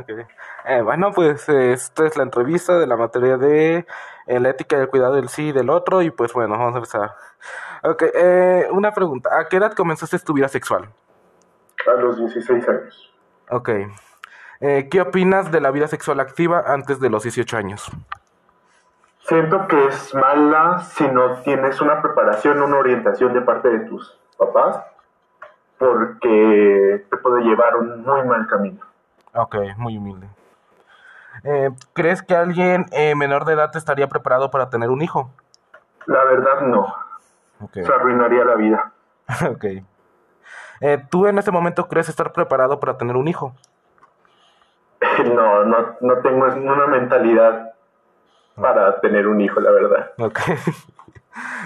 Okay. Eh, bueno, pues esta es la entrevista de la materia de eh, la ética y el cuidado del sí y del otro. Y pues bueno, vamos a empezar. Ok, eh, una pregunta. ¿A qué edad comenzaste tu vida sexual? A los 16 años. Ok. ¿Qué opinas de la vida sexual activa antes de los 18 años? Siento que es mala si no tienes una preparación, una orientación de parte de tus papás, porque te puede llevar un muy mal camino. Ok, muy humilde. Eh, ¿Crees que alguien eh, menor de edad estaría preparado para tener un hijo? La verdad no. Ok. Se arruinaría la vida. ok. Eh, ¿Tú en este momento crees estar preparado para tener un hijo? No, no, no tengo una mentalidad para tener un hijo, la verdad. Ok.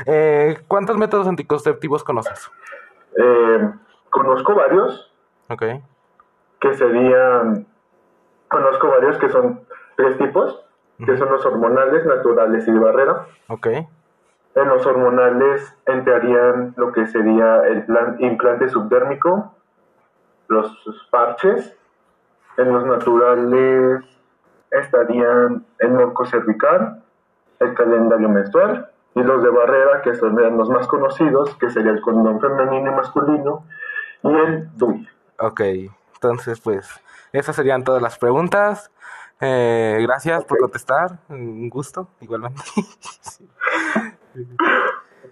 Eh, ¿Cuántos métodos anticonceptivos conoces? Eh, conozco varios Ok. Que serían, conozco varios que son tres tipos, que son los hormonales, naturales y de barrera. Ok. En los hormonales entrarían lo que sería el plan, implante subdérmico, los parches. En los naturales estarían el morco cervical, el calendario menstrual y los de barrera, que son los más conocidos, que sería el condón femenino y masculino y el DUI. Ok. Entonces, pues, esas serían todas las preguntas. Eh, gracias por contestar. Un gusto, igualmente. Sí.